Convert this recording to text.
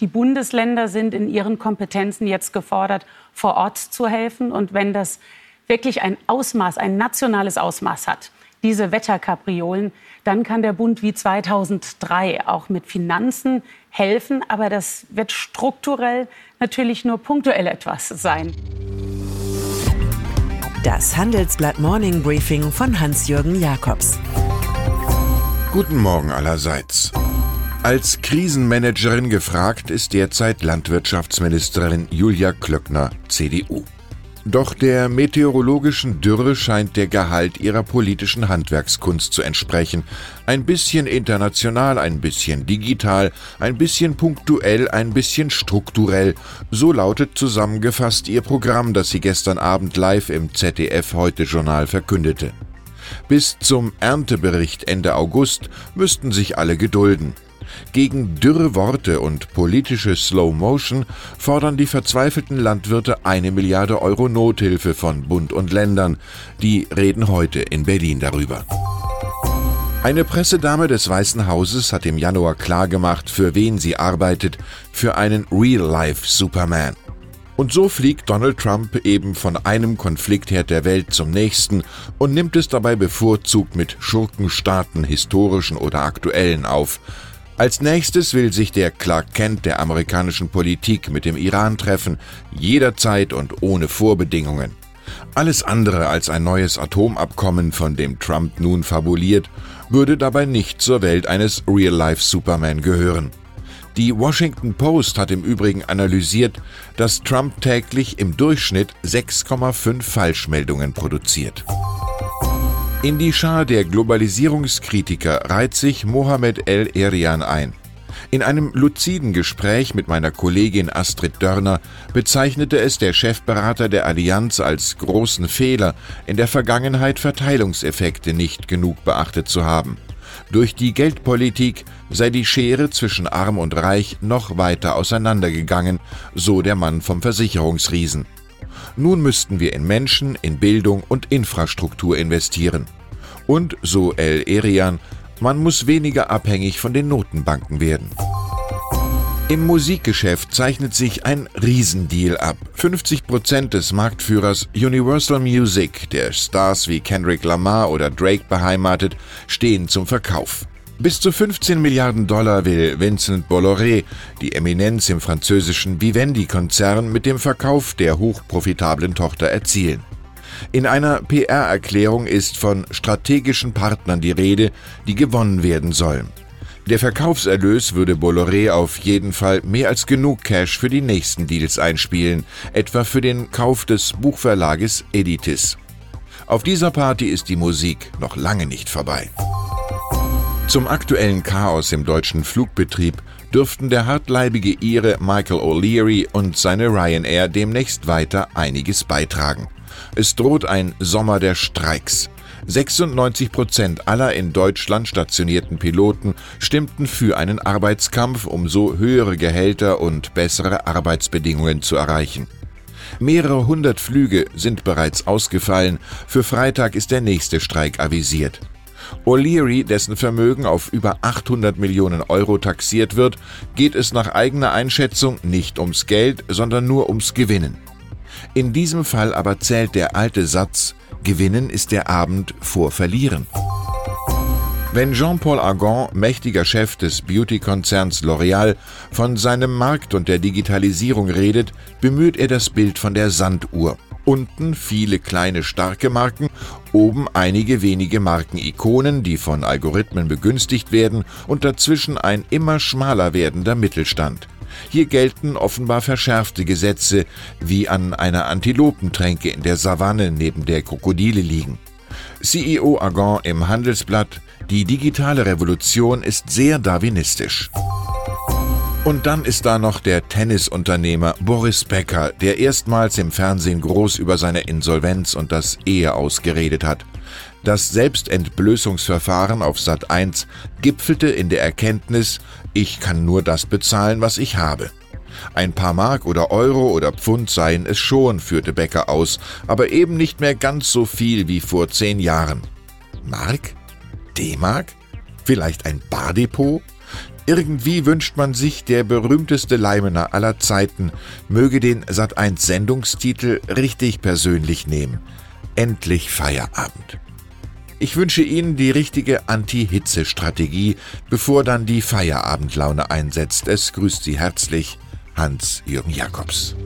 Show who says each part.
Speaker 1: Die Bundesländer sind in ihren Kompetenzen jetzt gefordert, vor Ort zu helfen. Und wenn das wirklich ein Ausmaß, ein nationales Ausmaß hat, diese Wetterkapriolen, dann kann der Bund wie 2003 auch mit Finanzen helfen. Aber das wird strukturell natürlich nur punktuell etwas sein.
Speaker 2: Das Handelsblatt Morning Briefing von Hans-Jürgen Jakobs.
Speaker 3: Guten Morgen allerseits. Als Krisenmanagerin gefragt ist derzeit Landwirtschaftsministerin Julia Klöckner, CDU. Doch der meteorologischen Dürre scheint der Gehalt ihrer politischen Handwerkskunst zu entsprechen. Ein bisschen international, ein bisschen digital, ein bisschen punktuell, ein bisschen strukturell. So lautet zusammengefasst ihr Programm, das sie gestern Abend live im ZDF Heute Journal verkündete. Bis zum Erntebericht Ende August müssten sich alle gedulden. Gegen dürre Worte und politische Slow Motion fordern die verzweifelten Landwirte eine Milliarde Euro Nothilfe von Bund und Ländern. Die reden heute in Berlin darüber. Eine Pressedame des Weißen Hauses hat im Januar klargemacht, für wen sie arbeitet, für einen Real-Life Superman. Und so fliegt Donald Trump eben von einem Konfliktherd der Welt zum nächsten und nimmt es dabei bevorzugt mit Schurkenstaaten, historischen oder aktuellen auf. Als nächstes will sich der Clark Kent der amerikanischen Politik mit dem Iran treffen, jederzeit und ohne Vorbedingungen. Alles andere als ein neues Atomabkommen, von dem Trump nun fabuliert, würde dabei nicht zur Welt eines Real-Life Superman gehören. Die Washington Post hat im Übrigen analysiert, dass Trump täglich im Durchschnitt 6,5 Falschmeldungen produziert. In die Schar der Globalisierungskritiker reiht sich Mohamed El Erian ein. In einem luziden Gespräch mit meiner Kollegin Astrid Dörner bezeichnete es der Chefberater der Allianz als großen Fehler, in der Vergangenheit Verteilungseffekte nicht genug beachtet zu haben. Durch die Geldpolitik sei die Schere zwischen Arm und Reich noch weiter auseinandergegangen, so der Mann vom Versicherungsriesen. Nun müssten wir in Menschen, in Bildung und Infrastruktur investieren. Und, so El Erian, man muss weniger abhängig von den Notenbanken werden. Im Musikgeschäft zeichnet sich ein Riesendeal ab. 50 Prozent des Marktführers Universal Music, der Stars wie Kendrick Lamar oder Drake beheimatet, stehen zum Verkauf. Bis zu 15 Milliarden Dollar will Vincent Bolloré, die Eminenz im französischen Vivendi-Konzern, mit dem Verkauf der hochprofitablen Tochter erzielen. In einer PR-Erklärung ist von strategischen Partnern die Rede, die gewonnen werden sollen. Der Verkaufserlös würde Bolloré auf jeden Fall mehr als genug Cash für die nächsten Deals einspielen, etwa für den Kauf des Buchverlages Editis. Auf dieser Party ist die Musik noch lange nicht vorbei. Zum aktuellen Chaos im deutschen Flugbetrieb dürften der hartleibige Ire Michael O'Leary und seine Ryanair demnächst weiter einiges beitragen. Es droht ein Sommer der Streiks. 96 Prozent aller in Deutschland stationierten Piloten stimmten für einen Arbeitskampf, um so höhere Gehälter und bessere Arbeitsbedingungen zu erreichen. Mehrere hundert Flüge sind bereits ausgefallen, für Freitag ist der nächste Streik avisiert. O'Leary, dessen Vermögen auf über 800 Millionen Euro taxiert wird, geht es nach eigener Einschätzung nicht ums Geld, sondern nur ums Gewinnen. In diesem Fall aber zählt der alte Satz, Gewinnen ist der Abend vor Verlieren. Wenn Jean-Paul Agon, mächtiger Chef des Beauty-Konzerns L'Oréal, von seinem Markt und der Digitalisierung redet, bemüht er das Bild von der Sanduhr unten viele kleine starke Marken, oben einige wenige Markenikonen, die von Algorithmen begünstigt werden und dazwischen ein immer schmaler werdender Mittelstand. Hier gelten offenbar verschärfte Gesetze, wie an einer Antilopentränke in der Savanne neben der Krokodile liegen. CEO Agon im Handelsblatt, die digitale Revolution ist sehr darwinistisch. Und dann ist da noch der Tennisunternehmer Boris Becker, der erstmals im Fernsehen groß über seine Insolvenz und das Ehe ausgeredet hat. Das Selbstentblößungsverfahren auf Sat 1 gipfelte in der Erkenntnis, ich kann nur das bezahlen, was ich habe. Ein paar Mark oder Euro oder Pfund seien es schon, führte Becker aus, aber eben nicht mehr ganz so viel wie vor zehn Jahren. Mark? D-Mark? Vielleicht ein Bardepot? Irgendwie wünscht man sich, der berühmteste Leimener aller Zeiten möge den Sat1 Sendungstitel richtig persönlich nehmen. Endlich Feierabend. Ich wünsche Ihnen die richtige Anti-Hitze-Strategie, bevor dann die Feierabendlaune einsetzt. Es grüßt Sie herzlich Hans-Jürgen Jakobs.